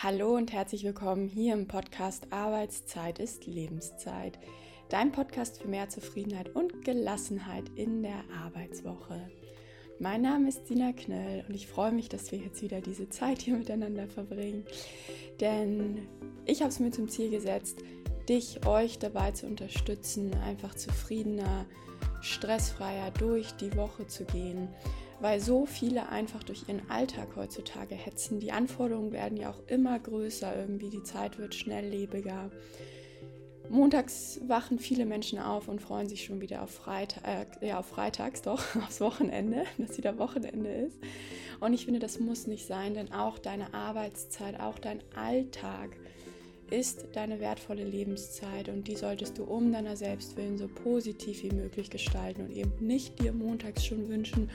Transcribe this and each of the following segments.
Hallo und herzlich willkommen hier im Podcast Arbeitszeit ist Lebenszeit. Dein Podcast für mehr Zufriedenheit und Gelassenheit in der Arbeitswoche. Mein Name ist Dina Knöll und ich freue mich, dass wir jetzt wieder diese Zeit hier miteinander verbringen. Denn ich habe es mir zum Ziel gesetzt, dich, euch dabei zu unterstützen, einfach zufriedener, stressfreier durch die Woche zu gehen weil so viele einfach durch ihren Alltag heutzutage hetzen. Die Anforderungen werden ja auch immer größer irgendwie, die Zeit wird schnelllebiger. Montags wachen viele Menschen auf und freuen sich schon wieder auf Freitag, äh, ja, auf Freitags doch, aufs Wochenende, dass wieder Wochenende ist. Und ich finde, das muss nicht sein, denn auch deine Arbeitszeit, auch dein Alltag ist deine wertvolle Lebenszeit und die solltest du um deiner Selbstwillen so positiv wie möglich gestalten und eben nicht dir montags schon wünschen,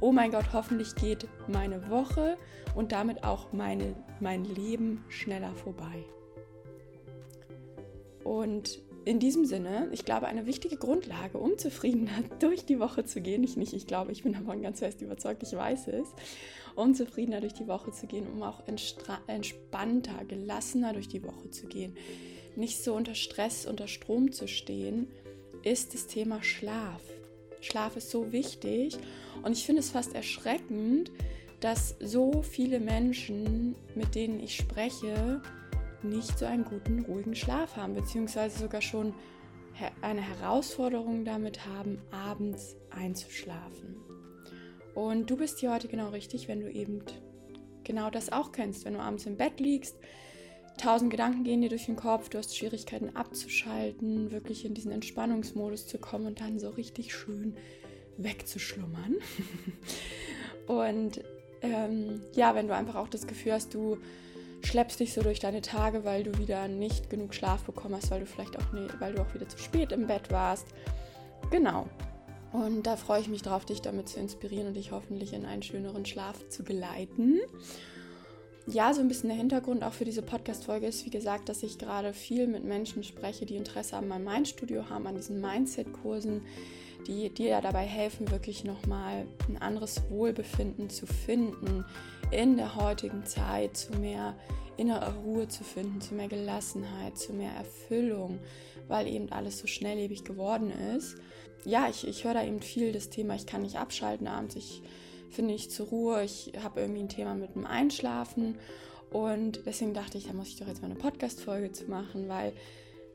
oh mein Gott, hoffentlich geht meine Woche und damit auch meine, mein Leben schneller vorbei. Und in diesem Sinne, ich glaube, eine wichtige Grundlage, um zufriedener durch die Woche zu gehen, ich nicht, ich glaube, ich bin davon ganz fest überzeugt, ich weiß es, um zufriedener durch die Woche zu gehen, um auch entspannter, gelassener durch die Woche zu gehen, nicht so unter Stress, unter Strom zu stehen, ist das Thema Schlaf. Schlaf ist so wichtig und ich finde es fast erschreckend, dass so viele Menschen, mit denen ich spreche, nicht so einen guten, ruhigen Schlaf haben, beziehungsweise sogar schon eine Herausforderung damit haben, abends einzuschlafen. Und du bist hier heute genau richtig, wenn du eben genau das auch kennst, wenn du abends im Bett liegst, tausend Gedanken gehen dir durch den Kopf, du hast Schwierigkeiten abzuschalten, wirklich in diesen Entspannungsmodus zu kommen und dann so richtig schön wegzuschlummern. und ähm, ja, wenn du einfach auch das Gefühl hast, du schleppst dich so durch deine Tage, weil du wieder nicht genug Schlaf bekommen hast, weil du vielleicht auch nie, weil du auch wieder zu spät im Bett warst. Genau. Und da freue ich mich drauf, dich damit zu inspirieren und dich hoffentlich in einen schöneren Schlaf zu geleiten. Ja, so ein bisschen der Hintergrund auch für diese Podcast-Folge ist, wie gesagt, dass ich gerade viel mit Menschen spreche, die Interesse an meinem Mindstudio haben, an diesen Mindset-Kursen, die dir ja dabei helfen, wirklich nochmal ein anderes Wohlbefinden zu finden in der heutigen Zeit, zu mehr innerer Ruhe zu finden, zu mehr Gelassenheit, zu mehr Erfüllung, weil eben alles so schnelllebig geworden ist. Ja, ich, ich höre da eben viel das Thema, ich kann nicht abschalten abends, ich finde nicht zur Ruhe, ich habe irgendwie ein Thema mit dem Einschlafen und deswegen dachte ich, da muss ich doch jetzt mal eine Podcast-Folge zu machen, weil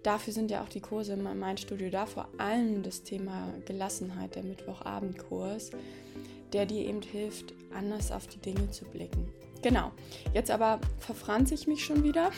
dafür sind ja auch die Kurse in meinem Studio da, vor allem das Thema Gelassenheit, der Mittwochabendkurs, der dir eben hilft, anders auf die Dinge zu blicken. Genau, jetzt aber verfranze ich mich schon wieder.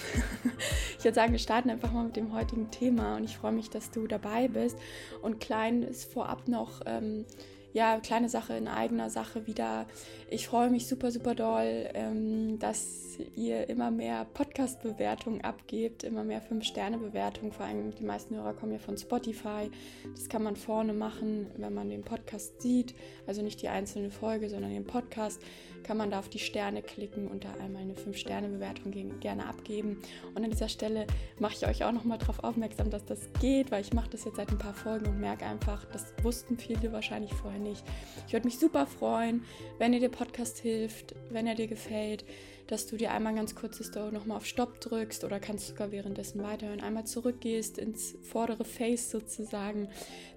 ich würde sagen, wir starten einfach mal mit dem heutigen Thema und ich freue mich, dass du dabei bist. Und klein ist vorab noch. Ähm, ja, kleine Sache in eigener Sache wieder. Ich freue mich super, super doll, ähm, dass ihr immer mehr Podcast-Bewertungen abgebt, immer mehr 5-Sterne-Bewertungen. Vor allem die meisten Hörer kommen ja von Spotify. Das kann man vorne machen, wenn man den Podcast sieht. Also nicht die einzelne Folge, sondern den Podcast. Kann man da auf die Sterne klicken und da einmal eine 5-Sterne-Bewertung gerne abgeben. Und an dieser Stelle mache ich euch auch nochmal darauf aufmerksam, dass das geht, weil ich mache das jetzt seit ein paar Folgen und merke einfach, das wussten viele wahrscheinlich vorher nicht. Ich würde mich super freuen, wenn dir der Podcast hilft, wenn er dir gefällt, dass du dir einmal ganz kurz das nochmal auf Stopp drückst oder kannst sogar währenddessen weiterhören, einmal zurückgehst ins vordere Face sozusagen,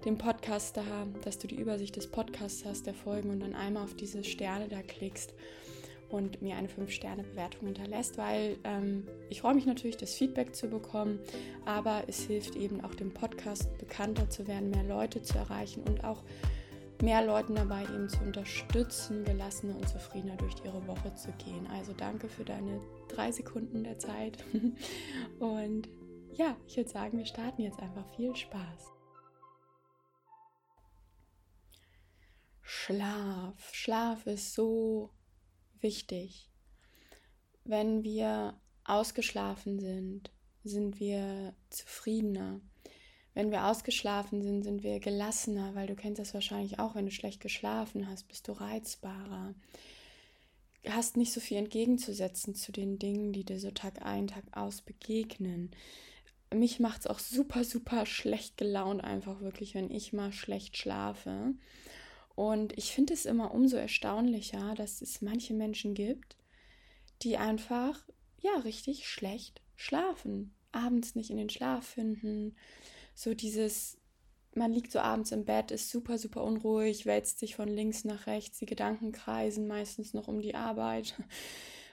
den Podcast da, dass du die Übersicht des Podcasts hast, der Folgen und dann einmal auf diese Sterne da klickst und mir eine 5-Sterne-Bewertung hinterlässt, weil ähm, ich freue mich natürlich, das Feedback zu bekommen, aber es hilft eben auch dem Podcast bekannter zu werden, mehr Leute zu erreichen und auch mehr Leuten dabei eben zu unterstützen, gelassener und zufriedener durch ihre Woche zu gehen. Also danke für deine drei Sekunden der Zeit. Und ja, ich würde sagen, wir starten jetzt einfach. Viel Spaß. Schlaf. Schlaf ist so wichtig. Wenn wir ausgeschlafen sind, sind wir zufriedener wenn wir ausgeschlafen sind, sind wir gelassener, weil du kennst das wahrscheinlich auch, wenn du schlecht geschlafen hast, bist du reizbarer. Hast nicht so viel entgegenzusetzen zu den Dingen, die dir so Tag ein, Tag aus begegnen. Mich macht es auch super, super schlecht gelaunt, einfach wirklich, wenn ich mal schlecht schlafe. Und ich finde es immer umso erstaunlicher, dass es manche Menschen gibt, die einfach ja richtig schlecht schlafen, abends nicht in den Schlaf finden, so dieses man liegt so abends im Bett, ist super, super unruhig, wälzt sich von links nach rechts, die Gedanken kreisen meistens noch um die Arbeit.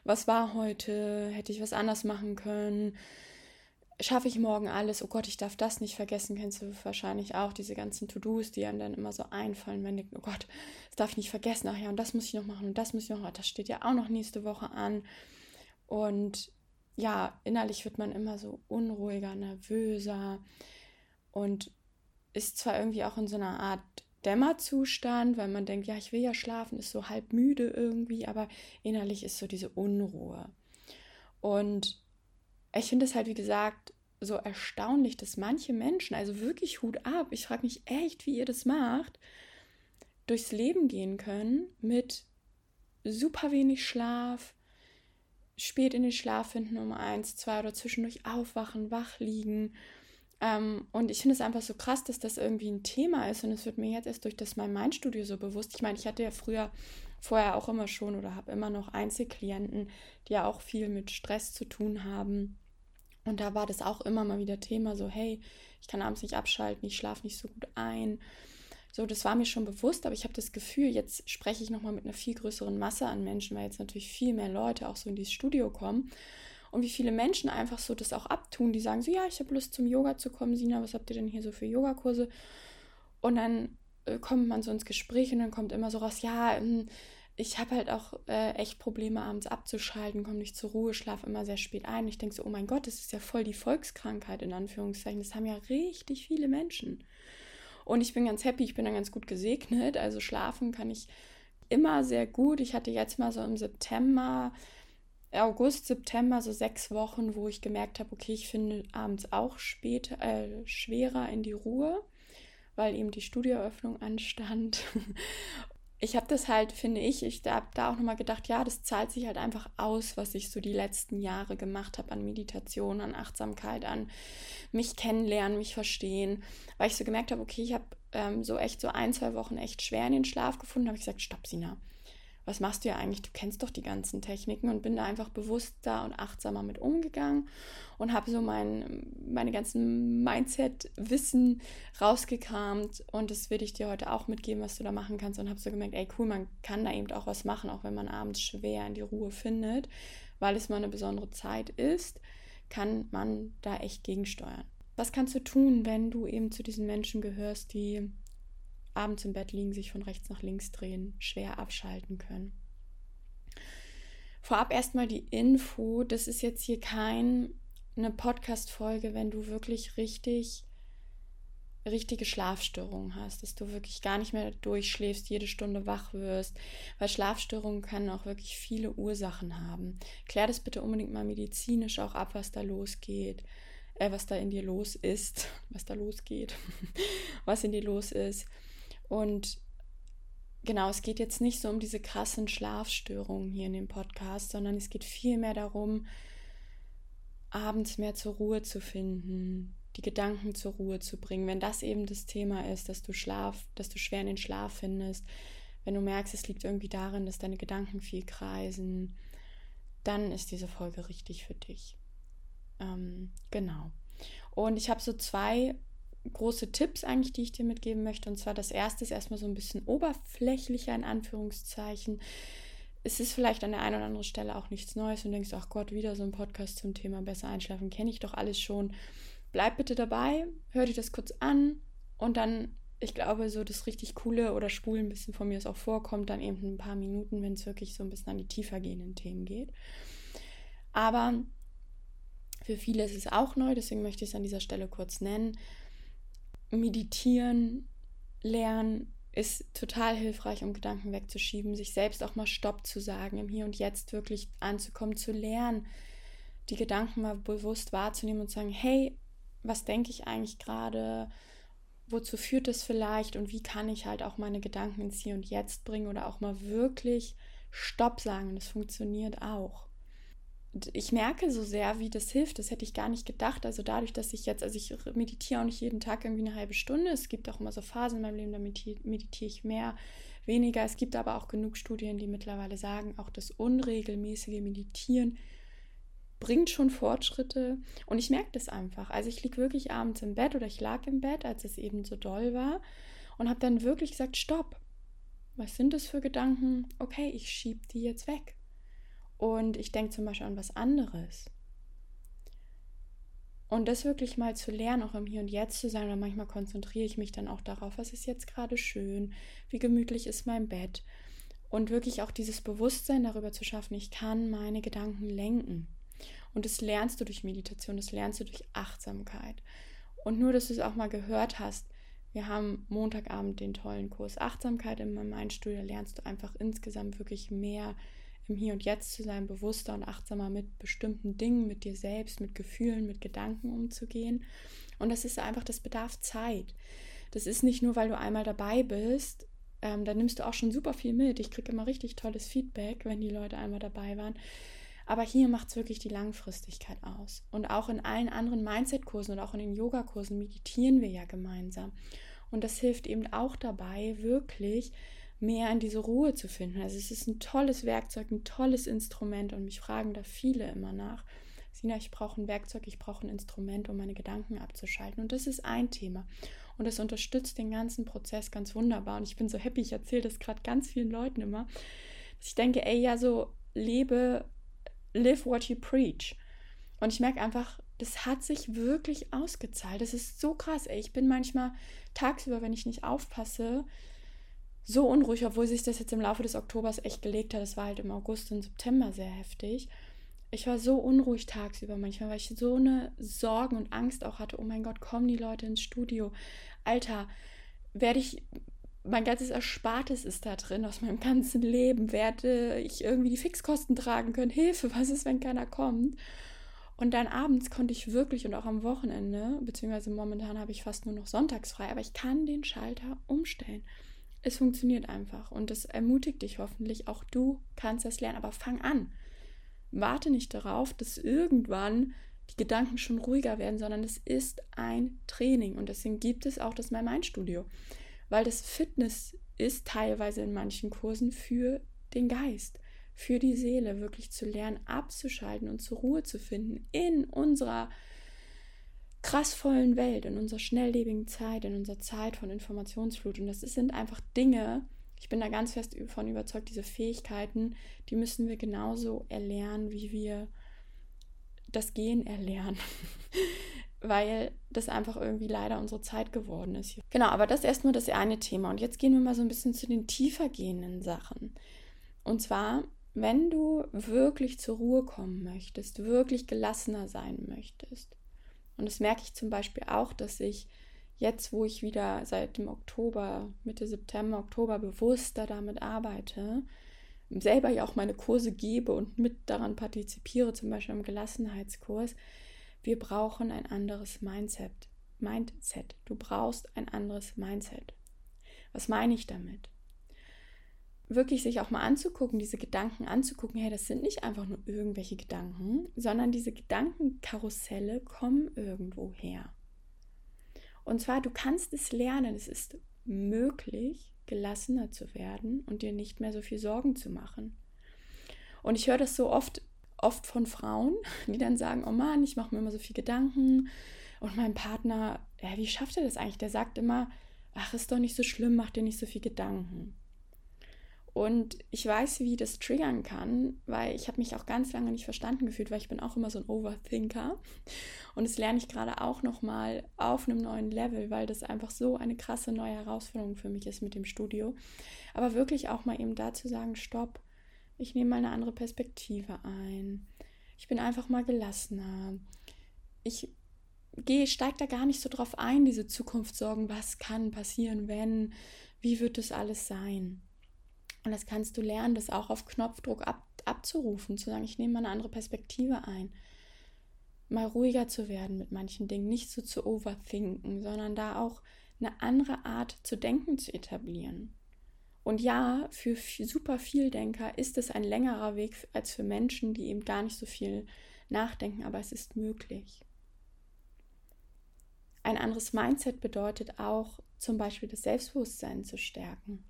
Was war heute? Hätte ich was anders machen können? Schaffe ich morgen alles? Oh Gott, ich darf das nicht vergessen. Kennst du wahrscheinlich auch diese ganzen To-Dos, die einem dann immer so einfallen, wenn du, oh Gott, das darf ich nicht vergessen. Ach ja, und das muss ich noch machen und das muss ich noch machen. Das steht ja auch noch nächste Woche an. Und ja, innerlich wird man immer so unruhiger, nervöser und ist zwar irgendwie auch in so einer Art Dämmerzustand, weil man denkt, ja, ich will ja schlafen, ist so halb müde irgendwie, aber innerlich ist so diese Unruhe. Und ich finde es halt, wie gesagt, so erstaunlich, dass manche Menschen, also wirklich Hut ab, ich frage mich echt, wie ihr das macht, durchs Leben gehen können mit super wenig Schlaf, spät in den Schlaf finden um eins, zwei oder zwischendurch aufwachen, wach liegen ähm, und ich finde es einfach so krass, dass das irgendwie ein Thema ist. Und es wird mir jetzt erst durch das mein Mindstudio so bewusst. Ich meine, ich hatte ja früher, vorher auch immer schon oder habe immer noch Einzelklienten, die ja auch viel mit Stress zu tun haben. Und da war das auch immer mal wieder Thema, so, hey, ich kann abends nicht abschalten, ich schlafe nicht so gut ein. So, das war mir schon bewusst, aber ich habe das Gefühl, jetzt spreche ich nochmal mit einer viel größeren Masse an Menschen, weil jetzt natürlich viel mehr Leute auch so in dieses Studio kommen und wie viele Menschen einfach so das auch abtun, die sagen so, ja, ich habe Lust zum Yoga zu kommen, Sina, was habt ihr denn hier so für Yogakurse? Und dann äh, kommt man so ins Gespräch und dann kommt immer so raus, ja, ähm, ich habe halt auch äh, echt Probleme, abends abzuschalten, komme nicht zur Ruhe, schlafe immer sehr spät ein. Ich denke so, oh mein Gott, das ist ja voll die Volkskrankheit in Anführungszeichen. Das haben ja richtig viele Menschen. Und ich bin ganz happy, ich bin dann ganz gut gesegnet. Also schlafen kann ich immer sehr gut. Ich hatte jetzt mal so im September August, September, so sechs Wochen, wo ich gemerkt habe, okay, ich finde abends auch später, äh, schwerer in die Ruhe, weil eben die Studioeröffnung anstand. Ich habe das halt, finde ich, ich habe da auch nochmal gedacht, ja, das zahlt sich halt einfach aus, was ich so die letzten Jahre gemacht habe an Meditation, an Achtsamkeit, an mich kennenlernen, mich verstehen, weil ich so gemerkt habe, okay, ich habe ähm, so echt so ein, zwei Wochen echt schwer in den Schlaf gefunden, habe ich gesagt, stopp, Sina, was machst du ja eigentlich? Du kennst doch die ganzen Techniken und bin da einfach bewusster und achtsamer mit umgegangen und habe so mein, meine ganzen Mindset-Wissen rausgekramt und das will ich dir heute auch mitgeben, was du da machen kannst und habe so gemerkt, ey cool, man kann da eben auch was machen, auch wenn man abends schwer in die Ruhe findet, weil es mal eine besondere Zeit ist, kann man da echt gegensteuern. Was kannst du tun, wenn du eben zu diesen Menschen gehörst, die abends im Bett liegen, sich von rechts nach links drehen, schwer abschalten können. Vorab erstmal die Info, das ist jetzt hier keine Podcast-Folge, wenn du wirklich richtig richtige Schlafstörungen hast, dass du wirklich gar nicht mehr durchschläfst, jede Stunde wach wirst, weil Schlafstörungen können auch wirklich viele Ursachen haben. Klär das bitte unbedingt mal medizinisch auch ab, was da losgeht, äh, was da in dir los ist, was da losgeht, was in dir los ist. Und genau, es geht jetzt nicht so um diese krassen Schlafstörungen hier in dem Podcast, sondern es geht vielmehr darum, abends mehr zur Ruhe zu finden, die Gedanken zur Ruhe zu bringen. Wenn das eben das Thema ist, dass du Schlaf, dass du schwer in den Schlaf findest, wenn du merkst, es liegt irgendwie darin, dass deine Gedanken viel kreisen, dann ist diese Folge richtig für dich. Ähm, genau. Und ich habe so zwei große Tipps eigentlich, die ich dir mitgeben möchte. Und zwar das erste ist erstmal so ein bisschen oberflächlicher in Anführungszeichen. Es ist vielleicht an der einen oder anderen Stelle auch nichts Neues und denkst, ach Gott, wieder so ein Podcast zum Thema besser einschlafen, kenne ich doch alles schon. Bleib bitte dabei, hör dir das kurz an und dann, ich glaube, so das richtig coole oder schwul ein bisschen von mir es auch vorkommt, dann eben ein paar Minuten, wenn es wirklich so ein bisschen an die tiefer gehenden Themen geht. Aber für viele ist es auch neu, deswegen möchte ich es an dieser Stelle kurz nennen meditieren lernen ist total hilfreich, um Gedanken wegzuschieben, sich selbst auch mal Stopp zu sagen, im Hier und Jetzt wirklich anzukommen, zu lernen, die Gedanken mal bewusst wahrzunehmen und zu sagen, hey, was denke ich eigentlich gerade? Wozu führt es vielleicht? Und wie kann ich halt auch meine Gedanken ins Hier und Jetzt bringen oder auch mal wirklich Stopp sagen? Das funktioniert auch ich merke so sehr, wie das hilft. Das hätte ich gar nicht gedacht. Also dadurch, dass ich jetzt, also ich meditiere auch nicht jeden Tag irgendwie eine halbe Stunde. Es gibt auch immer so Phasen in meinem Leben, da meditiere ich mehr, weniger. Es gibt aber auch genug Studien, die mittlerweile sagen, auch das unregelmäßige Meditieren bringt schon Fortschritte und ich merke das einfach. Also ich liege wirklich abends im Bett oder ich lag im Bett, als es eben so doll war und habe dann wirklich gesagt, stopp. Was sind das für Gedanken? Okay, ich schiebe die jetzt weg. Und ich denke zum Beispiel an was anderes. Und das wirklich mal zu lernen, auch im Hier und Jetzt zu sein, oder manchmal konzentriere ich mich dann auch darauf, was ist jetzt gerade schön, wie gemütlich ist mein Bett. Und wirklich auch dieses Bewusstsein darüber zu schaffen, ich kann meine Gedanken lenken. Und das lernst du durch Meditation, das lernst du durch Achtsamkeit. Und nur, dass du es auch mal gehört hast, wir haben Montagabend den tollen Kurs Achtsamkeit in meinem Mindstudio, lernst du einfach insgesamt wirklich mehr im Hier und Jetzt zu sein, bewusster und achtsamer mit bestimmten Dingen, mit dir selbst, mit Gefühlen, mit Gedanken umzugehen. Und das ist einfach, das bedarf Zeit. Das ist nicht nur, weil du einmal dabei bist, ähm, da nimmst du auch schon super viel mit. Ich kriege immer richtig tolles Feedback, wenn die Leute einmal dabei waren. Aber hier macht es wirklich die Langfristigkeit aus. Und auch in allen anderen Mindset-Kursen und auch in den Yoga-Kursen meditieren wir ja gemeinsam. Und das hilft eben auch dabei, wirklich mehr in diese Ruhe zu finden. Also es ist ein tolles Werkzeug, ein tolles Instrument und mich fragen da viele immer nach. Sina, ich brauche ein Werkzeug, ich brauche ein Instrument, um meine Gedanken abzuschalten. Und das ist ein Thema. Und das unterstützt den ganzen Prozess ganz wunderbar. Und ich bin so happy, ich erzähle das gerade ganz vielen Leuten immer, dass ich denke, ey, ja, so lebe, live what you preach. Und ich merke einfach, das hat sich wirklich ausgezahlt. Das ist so krass, ey. Ich bin manchmal tagsüber, wenn ich nicht aufpasse, so unruhig, obwohl sich das jetzt im Laufe des Oktobers echt gelegt hat. Es war halt im August und September sehr heftig. Ich war so unruhig tagsüber manchmal, weil ich so eine Sorgen und Angst auch hatte. Oh mein Gott, kommen die Leute ins Studio? Alter, werde ich, mein ganzes Erspartes ist da drin aus meinem ganzen Leben. Werde ich irgendwie die Fixkosten tragen können? Hilfe, was ist, wenn keiner kommt? Und dann abends konnte ich wirklich und auch am Wochenende, beziehungsweise momentan habe ich fast nur noch sonntags frei, aber ich kann den Schalter umstellen. Es funktioniert einfach und das ermutigt dich hoffentlich. Auch du kannst das lernen, aber fang an. Warte nicht darauf, dass irgendwann die Gedanken schon ruhiger werden, sondern es ist ein Training und deswegen gibt es auch das My Mind Studio, weil das Fitness ist teilweise in manchen Kursen für den Geist, für die Seele wirklich zu lernen, abzuschalten und zur Ruhe zu finden in unserer krassvollen Welt, in unserer schnelllebigen Zeit, in unserer Zeit von Informationsflut. Und das sind einfach Dinge, ich bin da ganz fest davon überzeugt, diese Fähigkeiten, die müssen wir genauso erlernen, wie wir das Gehen erlernen. Weil das einfach irgendwie leider unsere Zeit geworden ist. Genau, aber das ist erstmal das eine Thema. Und jetzt gehen wir mal so ein bisschen zu den tiefer gehenden Sachen. Und zwar, wenn du wirklich zur Ruhe kommen möchtest, wirklich gelassener sein möchtest, und das merke ich zum Beispiel auch, dass ich jetzt, wo ich wieder seit dem Oktober, Mitte September, Oktober bewusster damit arbeite, selber ja auch meine Kurse gebe und mit daran partizipiere, zum Beispiel im Gelassenheitskurs, wir brauchen ein anderes Mindset. Mindset. Du brauchst ein anderes Mindset. Was meine ich damit? Wirklich sich auch mal anzugucken, diese Gedanken anzugucken, hey, das sind nicht einfach nur irgendwelche Gedanken, sondern diese Gedankenkarusselle kommen irgendwo her. Und zwar, du kannst es lernen, es ist möglich, gelassener zu werden und dir nicht mehr so viel Sorgen zu machen. Und ich höre das so oft, oft von Frauen, die dann sagen, oh Mann, ich mache mir immer so viel Gedanken. Und mein Partner, ja, wie schafft er das eigentlich? Der sagt immer, ach, ist doch nicht so schlimm, mach dir nicht so viel Gedanken. Und ich weiß, wie das triggern kann, weil ich habe mich auch ganz lange nicht verstanden gefühlt, weil ich bin auch immer so ein Overthinker. Und das lerne ich gerade auch nochmal auf einem neuen Level, weil das einfach so eine krasse neue Herausforderung für mich ist mit dem Studio. Aber wirklich auch mal eben dazu sagen, stopp, ich nehme mal eine andere Perspektive ein. Ich bin einfach mal gelassener. Ich gehe, steige da gar nicht so drauf ein, diese Zukunftssorgen, was kann passieren, wenn, wie wird das alles sein? Und das kannst du lernen, das auch auf Knopfdruck ab, abzurufen, zu sagen, ich nehme mal eine andere Perspektive ein. Mal ruhiger zu werden mit manchen Dingen, nicht so zu overthinken, sondern da auch eine andere Art zu denken zu etablieren. Und ja, für super viel Denker ist es ein längerer Weg als für Menschen, die eben gar nicht so viel nachdenken, aber es ist möglich. Ein anderes Mindset bedeutet auch zum Beispiel das Selbstbewusstsein zu stärken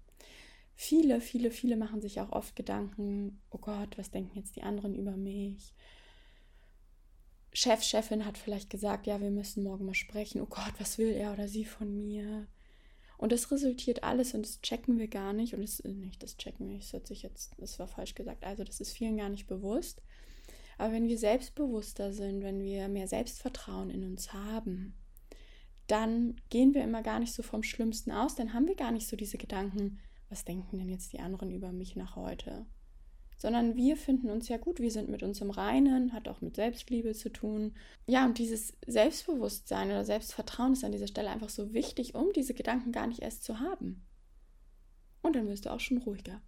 viele, viele, viele machen sich auch oft Gedanken, oh Gott, was denken jetzt die anderen über mich? Chef, Chefin hat vielleicht gesagt, ja, wir müssen morgen mal sprechen. Oh Gott, was will er oder sie von mir? Und das resultiert alles und das checken wir gar nicht. Und das äh, nicht, das checken wir das hört sich jetzt, das war falsch gesagt. Also das ist vielen gar nicht bewusst. Aber wenn wir selbstbewusster sind, wenn wir mehr Selbstvertrauen in uns haben, dann gehen wir immer gar nicht so vom Schlimmsten aus, dann haben wir gar nicht so diese Gedanken, was denken denn jetzt die anderen über mich nach heute? Sondern wir finden uns ja gut, wir sind mit uns im Reinen, hat auch mit Selbstliebe zu tun. Ja, und dieses Selbstbewusstsein oder Selbstvertrauen ist an dieser Stelle einfach so wichtig, um diese Gedanken gar nicht erst zu haben. Und dann wirst du auch schon ruhiger.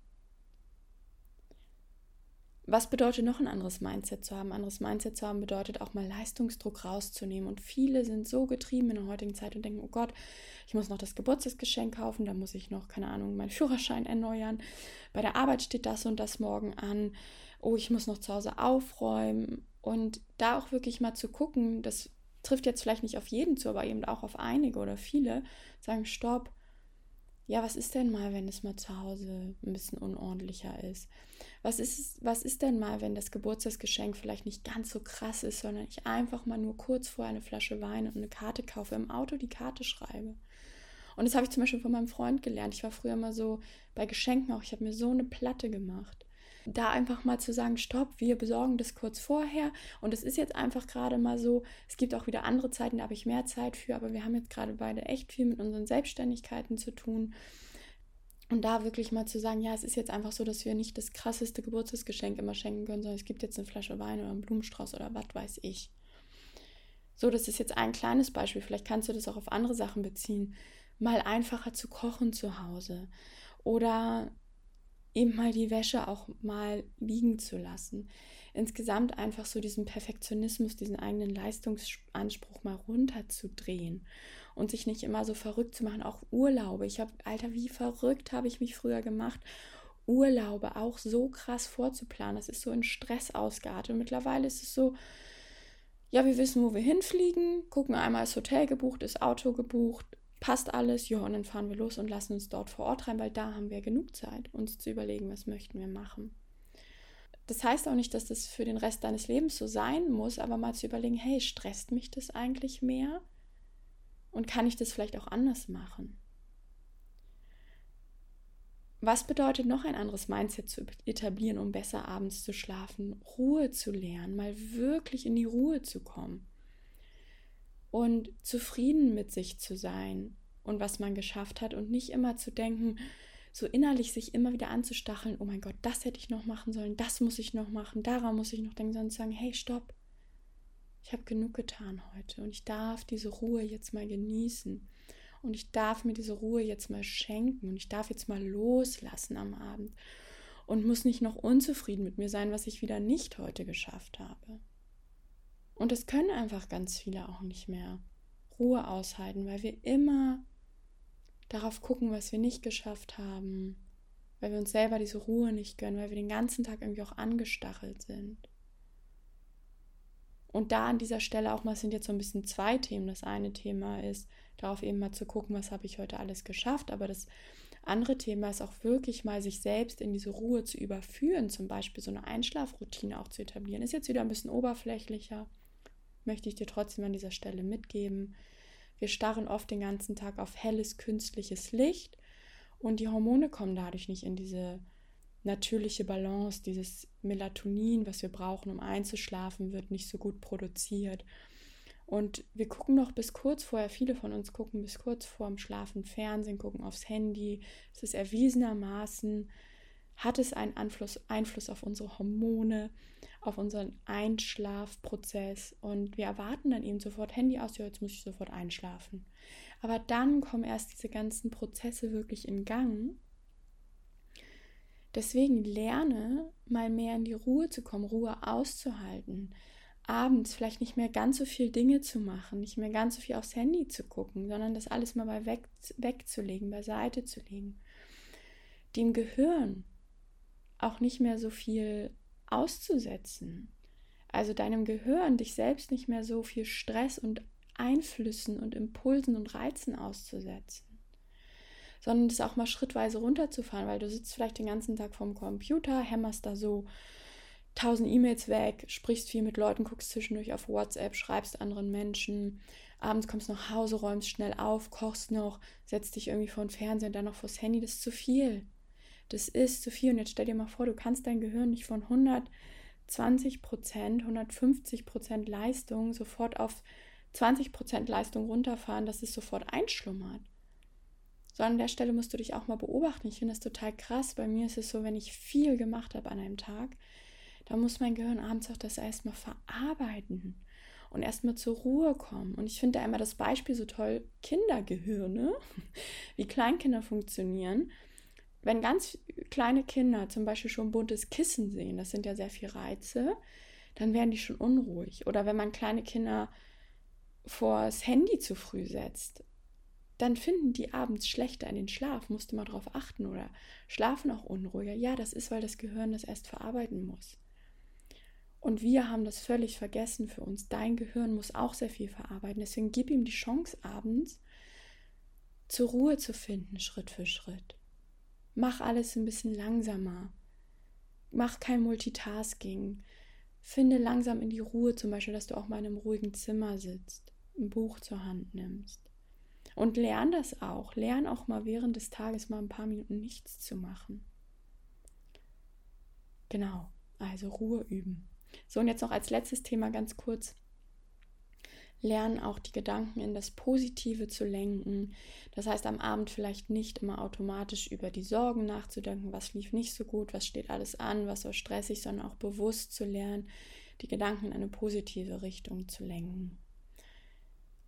Was bedeutet noch ein anderes Mindset zu haben? Ein anderes Mindset zu haben bedeutet auch mal Leistungsdruck rauszunehmen. Und viele sind so getrieben in der heutigen Zeit und denken, oh Gott, ich muss noch das Geburtstagsgeschenk kaufen, da muss ich noch, keine Ahnung, meinen Führerschein erneuern. Bei der Arbeit steht das und das morgen an. Oh, ich muss noch zu Hause aufräumen. Und da auch wirklich mal zu gucken, das trifft jetzt vielleicht nicht auf jeden zu, aber eben auch auf einige oder viele, sagen, stopp, ja, was ist denn mal, wenn es mal zu Hause ein bisschen unordentlicher ist? Was ist, was ist denn mal, wenn das Geburtstagsgeschenk vielleicht nicht ganz so krass ist, sondern ich einfach mal nur kurz vor eine Flasche Wein und eine Karte kaufe, im Auto die Karte schreibe? Und das habe ich zum Beispiel von meinem Freund gelernt. Ich war früher immer so bei Geschenken auch, ich habe mir so eine Platte gemacht da einfach mal zu sagen, stopp, wir besorgen das kurz vorher und es ist jetzt einfach gerade mal so, es gibt auch wieder andere Zeiten, da habe ich mehr Zeit für, aber wir haben jetzt gerade beide echt viel mit unseren Selbstständigkeiten zu tun. Und da wirklich mal zu sagen, ja, es ist jetzt einfach so, dass wir nicht das krasseste Geburtstagsgeschenk immer schenken können, sondern es gibt jetzt eine Flasche Wein oder einen Blumenstrauß oder was weiß ich. So, das ist jetzt ein kleines Beispiel. Vielleicht kannst du das auch auf andere Sachen beziehen. Mal einfacher zu kochen zu Hause. Oder eben mal die Wäsche auch mal liegen zu lassen. Insgesamt einfach so diesen Perfektionismus, diesen eigenen Leistungsanspruch mal runterzudrehen und sich nicht immer so verrückt zu machen. Auch Urlaube. Ich habe, Alter, wie verrückt habe ich mich früher gemacht. Urlaube auch so krass vorzuplanen. Das ist so in Stress ausgeartet. Und mittlerweile ist es so, ja, wir wissen, wo wir hinfliegen, gucken einmal das Hotel gebucht, das Auto gebucht, passt alles, ja, und dann fahren wir los und lassen uns dort vor Ort rein, weil da haben wir genug Zeit, uns zu überlegen, was möchten wir machen. Das heißt auch nicht, dass das für den Rest deines Lebens so sein muss, aber mal zu überlegen, hey, stresst mich das eigentlich mehr? Und kann ich das vielleicht auch anders machen? Was bedeutet noch ein anderes Mindset zu etablieren, um besser abends zu schlafen? Ruhe zu lernen, mal wirklich in die Ruhe zu kommen und zufrieden mit sich zu sein und was man geschafft hat und nicht immer zu denken, so innerlich sich immer wieder anzustacheln, oh mein Gott, das hätte ich noch machen sollen, das muss ich noch machen, daran muss ich noch denken, sondern zu sagen, hey, stopp, ich habe genug getan heute und ich darf diese Ruhe jetzt mal genießen und ich darf mir diese Ruhe jetzt mal schenken und ich darf jetzt mal loslassen am Abend und muss nicht noch unzufrieden mit mir sein, was ich wieder nicht heute geschafft habe. Und das können einfach ganz viele auch nicht mehr Ruhe aushalten, weil wir immer darauf gucken, was wir nicht geschafft haben, weil wir uns selber diese Ruhe nicht gönnen, weil wir den ganzen Tag irgendwie auch angestachelt sind. Und da an dieser Stelle auch mal sind jetzt so ein bisschen zwei Themen. Das eine Thema ist, darauf eben mal zu gucken, was habe ich heute alles geschafft. Aber das andere Thema ist auch wirklich mal sich selbst in diese Ruhe zu überführen, zum Beispiel so eine Einschlafroutine auch zu etablieren. Ist jetzt wieder ein bisschen oberflächlicher möchte ich dir trotzdem an dieser Stelle mitgeben. Wir starren oft den ganzen Tag auf helles künstliches Licht und die Hormone kommen dadurch nicht in diese natürliche Balance, dieses Melatonin, was wir brauchen, um einzuschlafen, wird nicht so gut produziert. Und wir gucken noch bis kurz vorher, viele von uns gucken bis kurz vor dem Schlafen Fernsehen, gucken aufs Handy. Es ist erwiesenermaßen hat es einen Einfluss, Einfluss auf unsere Hormone, auf unseren Einschlafprozess und wir erwarten dann eben sofort Handy aus, ja, jetzt muss ich sofort einschlafen. Aber dann kommen erst diese ganzen Prozesse wirklich in Gang. Deswegen lerne mal mehr in die Ruhe zu kommen, Ruhe auszuhalten. Abends vielleicht nicht mehr ganz so viel Dinge zu machen, nicht mehr ganz so viel aufs Handy zu gucken, sondern das alles mal weg, wegzulegen, beiseite zu legen. Dem Gehirn auch nicht mehr so viel auszusetzen. Also deinem Gehirn, dich selbst nicht mehr so viel Stress und Einflüssen und Impulsen und Reizen auszusetzen. Sondern das auch mal schrittweise runterzufahren, weil du sitzt vielleicht den ganzen Tag vorm Computer, hämmerst da so tausend E-Mails weg, sprichst viel mit Leuten, guckst zwischendurch auf WhatsApp, schreibst anderen Menschen, abends kommst nach Hause, räumst schnell auf, kochst noch, setzt dich irgendwie vor den Fernseher und dann noch vors Handy, das ist zu viel. Das ist zu viel. Und jetzt stell dir mal vor, du kannst dein Gehirn nicht von 120 Prozent, 150 Prozent Leistung sofort auf 20 Prozent Leistung runterfahren, dass es sofort einschlummert. So an der Stelle musst du dich auch mal beobachten. Ich finde das total krass. Bei mir ist es so, wenn ich viel gemacht habe an einem Tag, da muss mein Gehirn abends auch das erstmal verarbeiten und erstmal zur Ruhe kommen. Und ich finde da immer das Beispiel so toll, Kindergehirne, wie Kleinkinder funktionieren. Wenn ganz kleine Kinder zum Beispiel schon buntes Kissen sehen, das sind ja sehr viele Reize, dann werden die schon unruhig. Oder wenn man kleine Kinder vors Handy zu früh setzt, dann finden die abends schlechter in den Schlaf, musst du mal drauf achten oder schlafen auch unruhiger. Ja, das ist, weil das Gehirn das erst verarbeiten muss. Und wir haben das völlig vergessen für uns. Dein Gehirn muss auch sehr viel verarbeiten. Deswegen gib ihm die Chance, abends zur Ruhe zu finden, Schritt für Schritt. Mach alles ein bisschen langsamer. Mach kein Multitasking. Finde langsam in die Ruhe, zum Beispiel, dass du auch mal in einem ruhigen Zimmer sitzt, ein Buch zur Hand nimmst. Und lern das auch. Lern auch mal während des Tages mal ein paar Minuten nichts zu machen. Genau, also Ruhe üben. So, und jetzt noch als letztes Thema ganz kurz. Lernen auch die Gedanken in das Positive zu lenken. Das heißt, am Abend vielleicht nicht immer automatisch über die Sorgen nachzudenken, was lief nicht so gut, was steht alles an, was war stressig, sondern auch bewusst zu lernen, die Gedanken in eine positive Richtung zu lenken.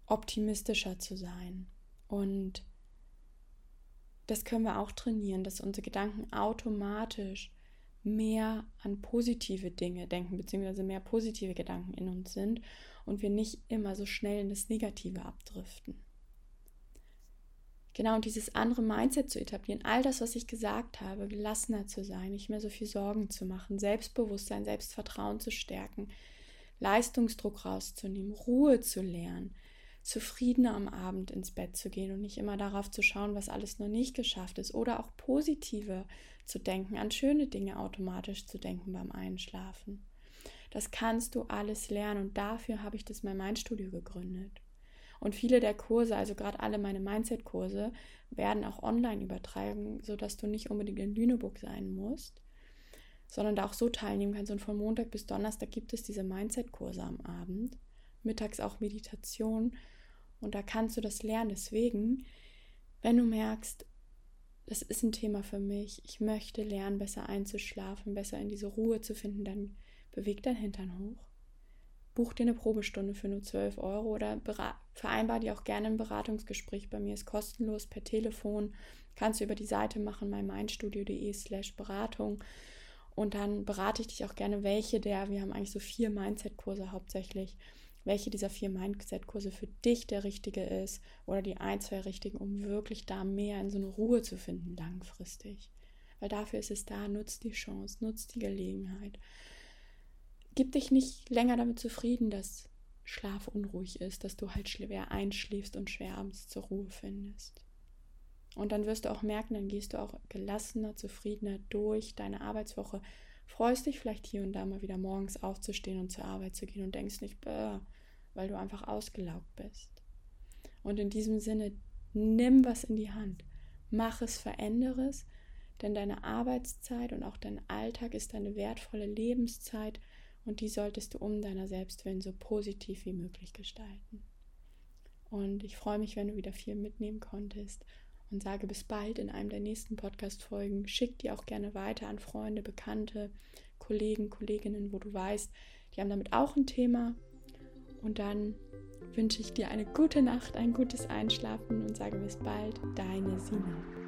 Optimistischer zu sein. Und das können wir auch trainieren, dass unsere Gedanken automatisch mehr an positive Dinge denken, beziehungsweise mehr positive Gedanken in uns sind und wir nicht immer so schnell in das Negative abdriften. Genau, und dieses andere Mindset zu etablieren, all das, was ich gesagt habe, gelassener zu sein, nicht mehr so viel Sorgen zu machen, Selbstbewusstsein, Selbstvertrauen zu stärken, Leistungsdruck rauszunehmen, Ruhe zu lernen, zufriedener am Abend ins Bett zu gehen und nicht immer darauf zu schauen, was alles noch nicht geschafft ist oder auch positive zu denken, an schöne Dinge automatisch zu denken beim Einschlafen. Das kannst du alles lernen und dafür habe ich das mein Mindstudio gegründet. Und viele der Kurse, also gerade alle meine Mindset-Kurse, werden auch online übertragen, sodass du nicht unbedingt in Lüneburg sein musst, sondern da auch so teilnehmen kannst. Und von Montag bis Donnerstag gibt es diese Mindset-Kurse am Abend, mittags auch Meditation und da kannst du das lernen. Deswegen, wenn du merkst, das ist ein Thema für mich, ich möchte lernen, besser einzuschlafen, besser in diese Ruhe zu finden, dann beweg dein Hintern hoch. Buch dir eine Probestunde für nur 12 Euro oder vereinbar dir auch gerne ein Beratungsgespräch. Bei mir ist kostenlos per Telefon. Kannst du über die Seite machen, meinmindstudio.de slash Beratung. Und dann berate ich dich auch gerne, welche der, wir haben eigentlich so vier Mindset-Kurse hauptsächlich, welche dieser vier Mindset-Kurse für dich der richtige ist oder die ein, zwei richtigen, um wirklich da mehr in so eine Ruhe zu finden langfristig. Weil dafür ist es da, nutzt die Chance, nutzt die Gelegenheit. Gib dich nicht länger damit zufrieden, dass Schlaf unruhig ist, dass du halt schwer einschläfst und schwer abends zur Ruhe findest. Und dann wirst du auch merken, dann gehst du auch gelassener, zufriedener durch deine Arbeitswoche. Freust dich vielleicht hier und da mal wieder morgens aufzustehen und zur Arbeit zu gehen und denkst nicht, weil du einfach ausgelaugt bist. Und in diesem Sinne, nimm was in die Hand. Mach es, verändere es, denn deine Arbeitszeit und auch dein Alltag ist eine wertvolle Lebenszeit und die solltest du um deiner Selbstwillen so positiv wie möglich gestalten. Und ich freue mich, wenn du wieder viel mitnehmen konntest und sage bis bald in einem der nächsten Podcast-Folgen. Schick die auch gerne weiter an Freunde, Bekannte, Kollegen, Kolleginnen, wo du weißt, die haben damit auch ein Thema und dann wünsche ich dir eine gute Nacht, ein gutes Einschlafen und sage bis bald, deine Sina.